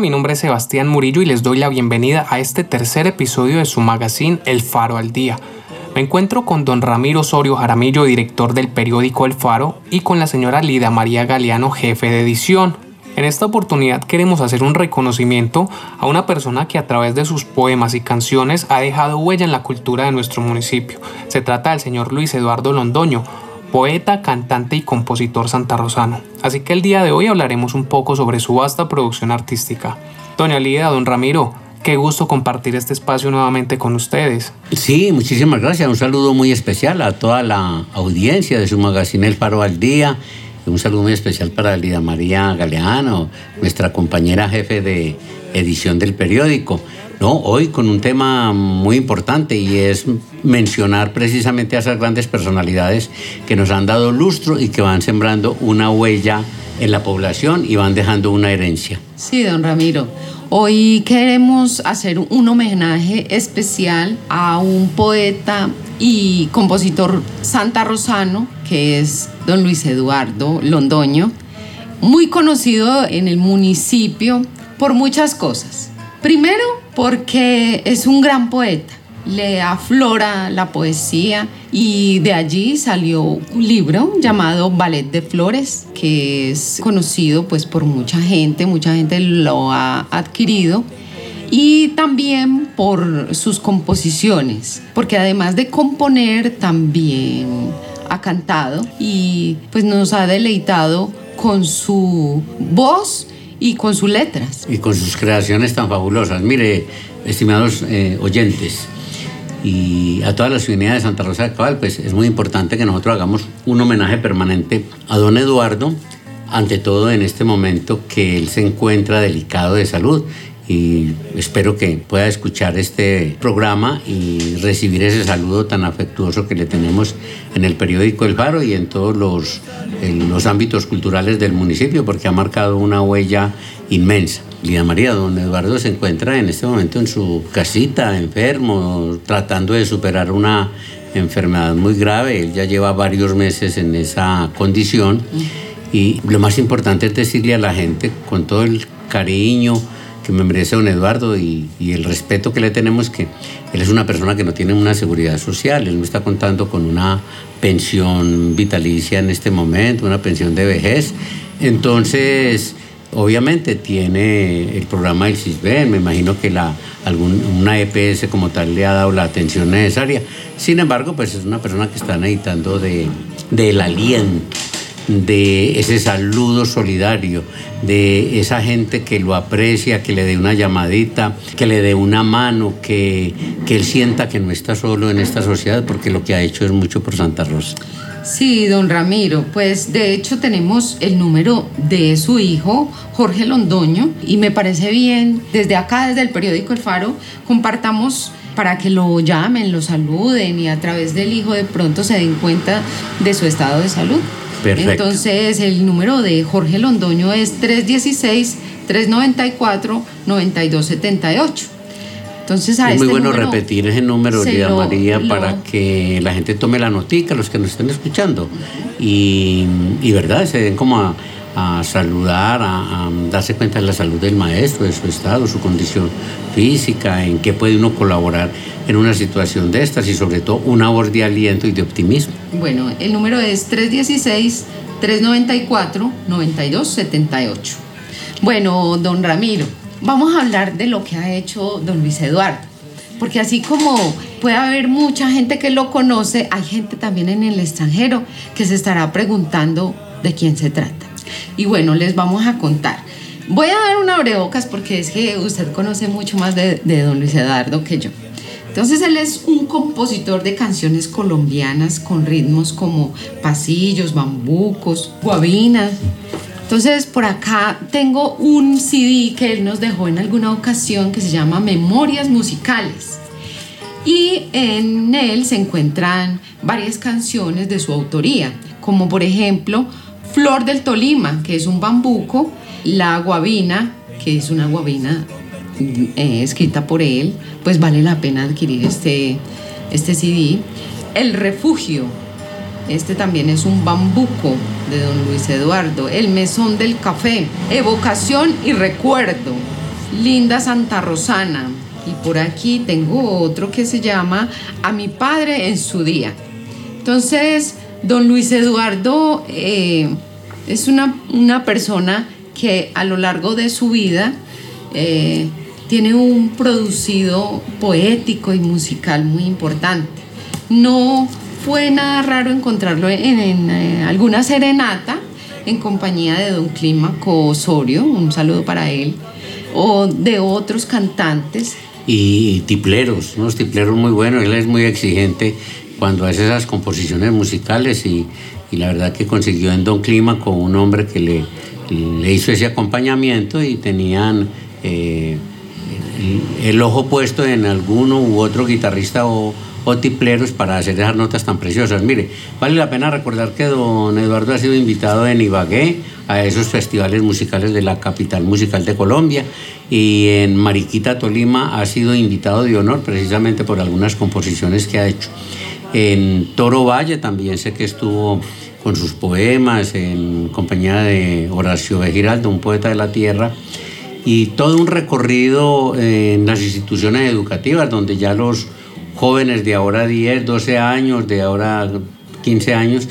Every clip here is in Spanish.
Mi nombre es Sebastián Murillo y les doy la bienvenida a este tercer episodio de su magazine El Faro al Día. Me encuentro con don Ramiro Osorio Jaramillo, director del periódico El Faro, y con la señora Lida María Galeano, jefe de edición. En esta oportunidad queremos hacer un reconocimiento a una persona que a través de sus poemas y canciones ha dejado huella en la cultura de nuestro municipio. Se trata del señor Luis Eduardo Londoño, poeta, cantante y compositor santarrosano. Así que el día de hoy hablaremos un poco sobre su vasta producción artística. Doña Lida, don Ramiro, qué gusto compartir este espacio nuevamente con ustedes. Sí, muchísimas gracias. Un saludo muy especial a toda la audiencia de su magazine El Faro al Día. Un saludo muy especial para Lida María Galeano, nuestra compañera jefe de edición del periódico. No, hoy con un tema muy importante y es mencionar precisamente a esas grandes personalidades que nos han dado lustro y que van sembrando una huella en la población y van dejando una herencia. Sí, don Ramiro. Hoy queremos hacer un homenaje especial a un poeta y compositor santarrosano que es don Luis Eduardo Londoño, muy conocido en el municipio por muchas cosas. Primero, porque es un gran poeta, le aflora la poesía y de allí salió un libro llamado Ballet de Flores, que es conocido pues por mucha gente, mucha gente lo ha adquirido y también por sus composiciones, porque además de componer también ha cantado y pues nos ha deleitado con su voz y con sus letras. Y con sus creaciones tan fabulosas. Mire, estimados eh, oyentes, y a toda la ciudadanía de Santa Rosa de Cabal, pues es muy importante que nosotros hagamos un homenaje permanente a don Eduardo, ante todo en este momento que él se encuentra delicado de salud y espero que pueda escuchar este programa y recibir ese saludo tan afectuoso que le tenemos en el periódico El Faro y en todos los, en los ámbitos culturales del municipio porque ha marcado una huella inmensa. Lina María, don Eduardo se encuentra en este momento en su casita, enfermo, tratando de superar una enfermedad muy grave. Él ya lleva varios meses en esa condición y lo más importante es decirle a la gente con todo el cariño, que me merece don Eduardo y, el respeto que le tenemos, que él es una persona que no tiene una seguridad social, él no está contando con una pensión vitalicia en este momento, una pensión de vejez. Entonces, obviamente tiene el programa del CISBEN, me imagino que la, algún, una EPS como tal le ha dado la atención necesaria. Sin embargo, pues es una persona que está necesitando de, del aliento de ese saludo solidario, de esa gente que lo aprecia, que le dé una llamadita, que le dé una mano, que, que él sienta que no está solo en esta sociedad, porque lo que ha hecho es mucho por Santa Rosa. Sí, don Ramiro, pues de hecho tenemos el número de su hijo, Jorge Londoño, y me parece bien, desde acá, desde el periódico El Faro, compartamos para que lo llamen, lo saluden y a través del hijo de pronto se den cuenta de su estado de salud. Entonces, el número de Jorge Londoño es 316-394-9278. Entonces, a es muy este bueno repetir ese número, Lida María, para que la gente tome la notica, los que nos estén escuchando. Y, y verdad, se den como a, saludar, a, darse cuenta de la salud del maestro, de su estado, su condición física, en qué puede uno colaborar en una situación de estas y sobre todo una voz de aliento y de optimismo. Bueno, el número es 316-394-9278. Bueno, don Ramiro, vamos a hablar de lo que ha hecho don Luis Eduardo, porque así como puede haber mucha gente que lo conoce, hay gente también en el extranjero que se estará preguntando de quién se trata. Y bueno, les vamos a contar. Voy a dar una abrebocas porque es que usted conoce mucho más de, de don Luis Eduardo que yo. Entonces él es un compositor de canciones colombianas con ritmos como pasillos, bambucos, guabinas. Entonces por acá tengo un CD que él nos dejó en alguna ocasión que se llama Memorias Musicales. Y en él se encuentran varias canciones de su autoría, como por ejemplo Flor del Tolima, que es un bambuco, La Guabina, que es una guabina eh, escrita por él, pues vale la pena adquirir este, este CD. El Refugio, este también es un bambuco de don Luis Eduardo. El Mesón del Café, Evocación y Recuerdo. Linda Santa Rosana. Y por aquí tengo otro que se llama A mi padre en su día. Entonces, don Luis Eduardo eh, es una, una, persona que a lo largo de su vida eh, tiene un producido poético y musical muy importante. No fue nada raro encontrarlo en, eh, alguna serenata en compañía de don Clímaco Osorio, un saludo para él, o de otros cantantes. Y tipleros, unos tipleros muy buenos, él es muy exigente cuando hace esas composiciones musicales y, la verdad que consiguió en Don Clímaco un hombre que le, le hizo ese acompañamiento y tenían eh, el, ojo puesto en alguno u otro guitarrista o, o tipleros para hacer esas notas tan preciosas. Mire, vale la pena recordar que don Eduardo ha sido invitado en Ibagué a esos festivales musicales de la capital musical de Colombia y en Mariquita, Tolima, ha sido invitado de honor precisamente por algunas composiciones que ha hecho. En Toro Valle también sé que estuvo con sus poemas en compañía de Horacio de Giraldo, un poeta de la tierra, y todo un recorrido en las instituciones educativas donde ya los jóvenes de ahora 10, 12 años, de ahora 15 años,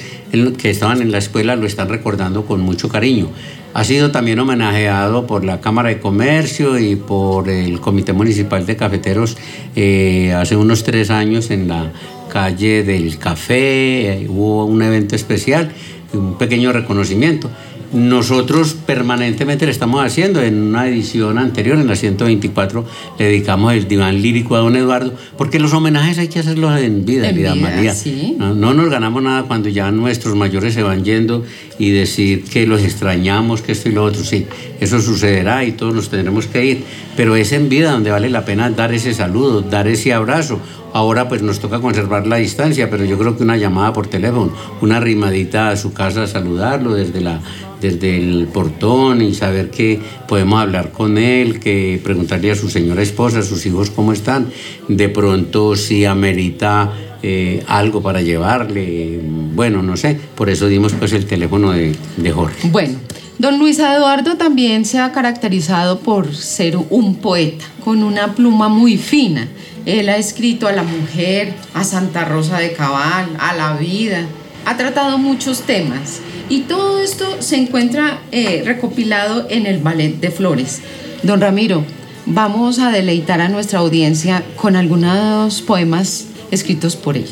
que estaban en la escuela, lo están recordando con mucho cariño. Ha sido también homenajeado por la Cámara de Comercio y por el Comité Municipal de Cafeteros eh, hace unos tres años en la calle del Café. Eh, hubo un evento especial, un pequeño reconocimiento nosotros permanentemente le estamos haciendo. En una edición anterior, en la 124, le dedicamos el diván lírico a don Eduardo, porque los homenajes hay que hacerlos en vida, en María. No, no, nos ganamos nada cuando ya nuestros mayores se van yendo y decir que los extrañamos, que esto y lo otro. Sí, eso sucederá y todos nos tendremos que ir, pero es en vida donde vale la pena dar ese saludo, dar ese abrazo. Ahora pues nos toca conservar la distancia, pero yo creo que una llamada por teléfono, una rimadita a su casa a saludarlo desde la desde el portón y saber que podemos hablar con él, que preguntarle a su señora esposa, a sus hijos cómo están, de pronto si amerita eh, algo para llevarle, bueno, no sé, por eso dimos pues el teléfono de, de Jorge. Bueno, don Luis Eduardo también se ha caracterizado por ser un poeta, con una pluma muy fina. Él ha escrito a la mujer, a Santa Rosa de Cabal, a la vida, ha tratado muchos temas y todo esto se encuentra eh, recopilado en el Ballet de Flores. Don Ramiro, vamos a deleitar a nuestra audiencia con algunos poemas escritos por él.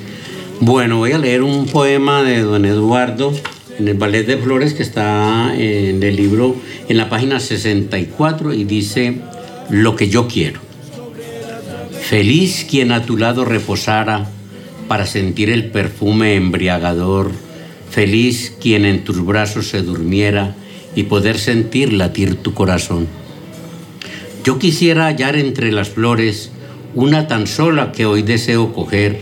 Bueno, voy a leer un poema de don Eduardo en el Ballet de Flores que está en el libro en la página 64 y dice Lo que yo quiero. Feliz quien a tu lado reposara para sentir el perfume embriagador Feliz quien en tus brazos se durmiera y poder sentir latir tu corazón. Yo quisiera hallar entre las flores una tan sola que hoy deseo coger,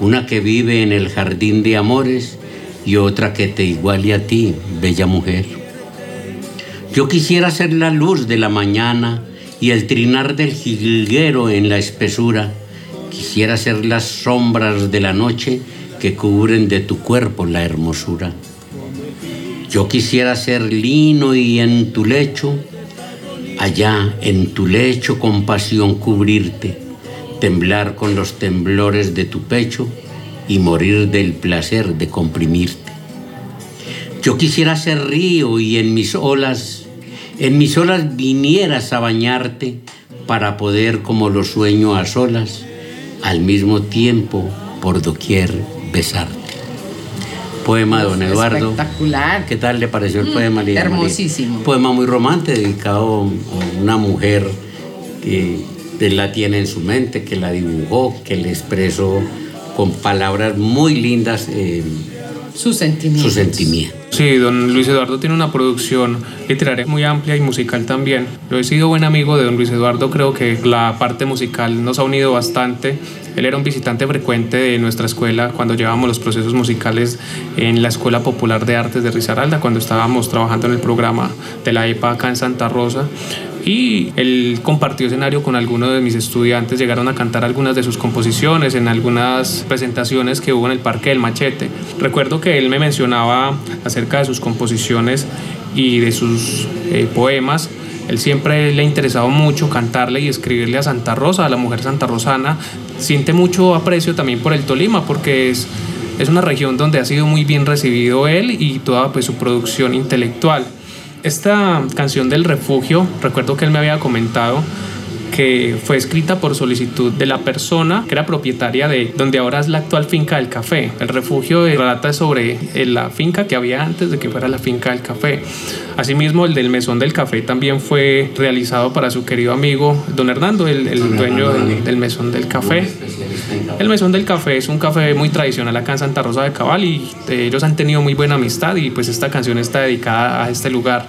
una que vive en el jardín de amores y otra que te iguale a ti, bella mujer. Yo quisiera ser la luz de la mañana y el trinar del jilguero en la espesura. Quisiera ser las sombras de la noche que cubren de tu cuerpo la hermosura. Yo quisiera ser lino y en tu lecho, allá en tu lecho con pasión cubrirte, temblar con los temblores de tu pecho y morir del placer de comprimirte. Yo quisiera ser río y en mis olas, en mis olas vinieras a bañarte para poder como lo sueño a solas, al mismo tiempo por doquier besarte. Poema de don Eduardo. Espectacular. ¿Qué tal le pareció el mm, poema, Lidia Hermosísimo. Poema muy romántico, dedicado a una mujer que él la tiene en su mente, que la dibujó, que le expresó con palabras muy lindas eh, sus sentimientos. Su sentimiento. Sí, don Luis Eduardo tiene una producción literaria muy amplia y musical también. Yo he sido buen amigo de don Luis Eduardo, creo que la parte musical nos ha unido bastante. Él era un visitante frecuente de nuestra escuela cuando llevábamos los procesos musicales en la Escuela Popular de Artes de Risaralda, cuando estábamos trabajando en el programa de la EPA acá en Santa Rosa y él compartió escenario con algunos de mis estudiantes, llegaron a cantar algunas de sus composiciones en algunas presentaciones que hubo en el Parque del Machete. Recuerdo que él me mencionaba acerca de sus composiciones y de sus eh, poemas Él siempre le ha interesado mucho cantarle y escribirle a Santa Rosa, a la mujer santarrosana. Siente mucho aprecio también por el Tolima porque es, es una región donde ha sido muy bien recibido él y toda pues, su producción intelectual. Esta canción del refugio, recuerdo que él me había comentado, que fue escrita por solicitud de la persona que era propietaria de donde ahora es la actual finca del café. El refugio relata sobre eh, la finca que había antes de que fuera la finca del café. Asimismo, el del mesón del café también fue realizado para su querido amigo don Hernando, el, dueño del, mesón del café. El mesón del café es un café muy tradicional acá en Santa Rosa de Cabal y eh, ellos han tenido muy buena amistad y pues esta canción está dedicada a este lugar.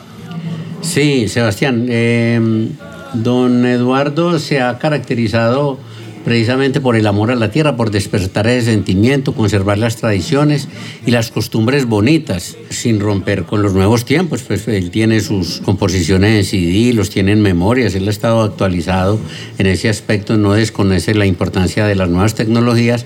Sí, Sebastián. Eh Don Eduardo se ha caracterizado precisamente por el amor a la tierra, por despertar ese sentimiento, conservar las tradiciones y las costumbres bonitas, sin romper con los nuevos tiempos. Pues él tiene sus composiciones en CD, los tiene en memorias, él ha estado actualizado en ese aspecto, no desconoce la importancia de las nuevas tecnologías,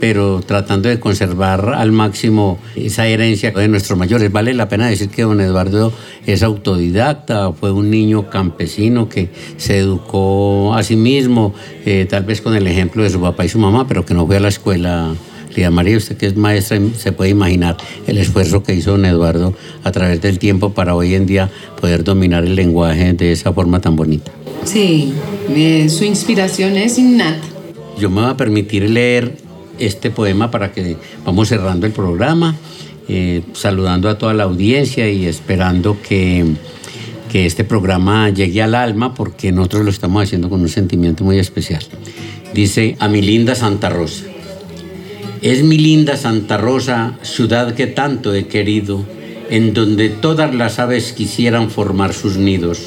pero tratando de conservar al máximo esa herencia de nuestros mayores. Vale la pena decir que don Eduardo es autodidacta, fue un niño campesino que se educó a sí mismo, eh, tal vez con el ejemplo de su papá y su mamá, pero que no fue a la escuela. Lía María, usted que es maestra, se puede imaginar el esfuerzo que hizo don Eduardo a través del tiempo para hoy en día poder dominar el lenguaje de esa forma tan bonita. Sí, su inspiración es innata. Yo me voy a permitir leer este poema para que vamos cerrando el programa, eh, saludando a toda la audiencia y esperando que, que este programa llegue al alma porque nosotros lo estamos haciendo con un sentimiento muy especial. Dice a mi linda Santa Rosa. Es mi linda Santa Rosa, ciudad que tanto he querido, en donde todas las aves quisieran formar sus nidos.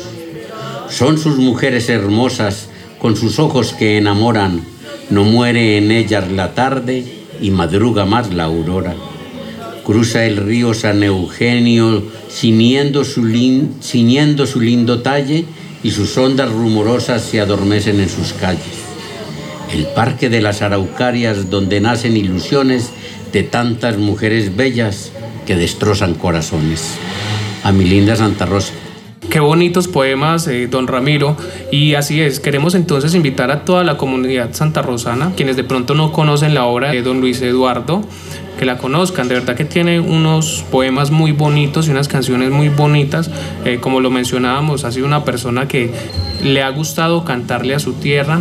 Son sus mujeres hermosas, con sus ojos que enamoran, no muere en ellas la tarde y madruga más la aurora. Cruza el río San Eugenio ciñendo su, su lindo talle y sus ondas rumorosas se adormecen en sus calles. El parque de las araucarias donde nacen ilusiones de tantas mujeres bellas que destrozan corazones. A mi linda Santa Rosa. Qué bonitos poemas, eh, don Ramiro. Y así es, queremos entonces invitar a toda la comunidad santarrosana, quienes de pronto no conocen la obra de don Luis Eduardo, que la conozcan. De verdad que tiene unos poemas muy bonitos y unas canciones muy bonitas. Eh, como lo mencionábamos, ha sido una persona que le ha gustado cantarle a su tierra,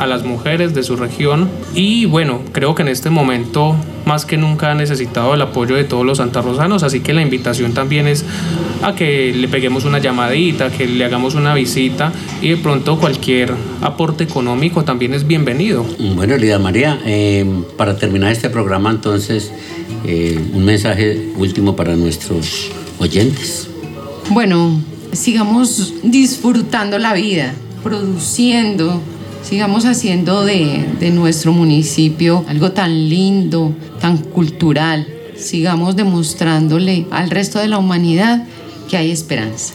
a las mujeres de su región y bueno, creo que en este momento más que nunca ha necesitado el apoyo de todos los santarrosanos, así que la invitación también es a que le peguemos una llamadita, que le hagamos una visita y de pronto cualquier aporte económico también es bienvenido. Bueno, Lida María, eh, para terminar este programa entonces, eh, un mensaje último para nuestros oyentes. Bueno, sigamos disfrutando la vida, produciendo, sigamos haciendo de, de, nuestro municipio algo tan lindo, tan cultural, sigamos demostrándole al resto de la humanidad que hay esperanza.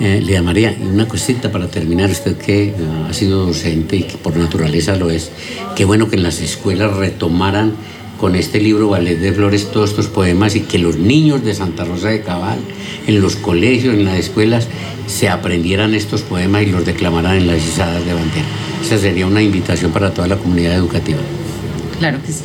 Eh, María, una cosita para terminar, usted que eh, ha sido docente y que por naturaleza lo es, qué bueno que en las escuelas retomaran con este libro Ballet de Flores todos estos poemas y que los niños de Santa Rosa de Cabal, en los colegios, en las escuelas, se aprendieran estos poemas y los declamaran en las izadas de bandera. Esa sería una invitación para toda la comunidad educativa. Claro que sí.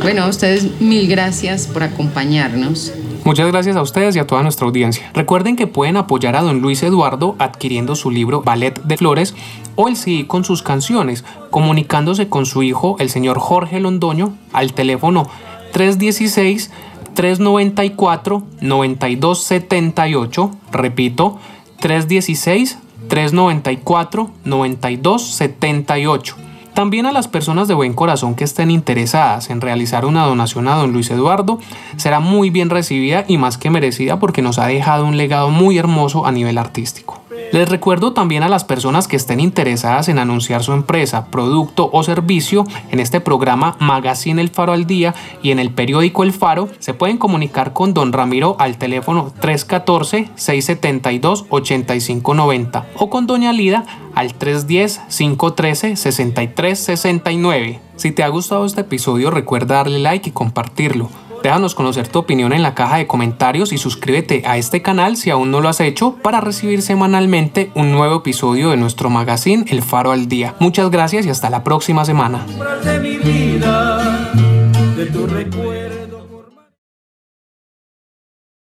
Bueno, a ustedes mil gracias por acompañarnos. Muchas gracias a ustedes y a toda nuestra audiencia. Recuerden que pueden apoyar a don Luis Eduardo adquiriendo su libro Ballet de Flores o el CD con sus canciones, comunicándose con su hijo, el señor Jorge Londoño, al teléfono 316 394 9278, repito, 316 394 9278 también a las personas de buen corazón que estén interesadas en realizar una donación a don Luis Eduardo será muy bien recibida y más que merecida porque nos ha dejado un legado muy hermoso a nivel artístico. Les recuerdo también a las personas que estén interesadas en anunciar su empresa, producto o servicio en este programa Magazine El Faro al Día y en el periódico El Faro, se pueden comunicar con don Ramiro al teléfono 314-672-8590 o con doña Lida al 310-513-6369. Si te ha gustado este episodio recuerda darle like y compartirlo. Déjanos conocer tu opinión en la caja de comentarios y suscríbete a este canal si aún no lo has hecho para recibir semanalmente un nuevo episodio de nuestro magazine El Faro al Día. Muchas gracias y hasta la próxima semana.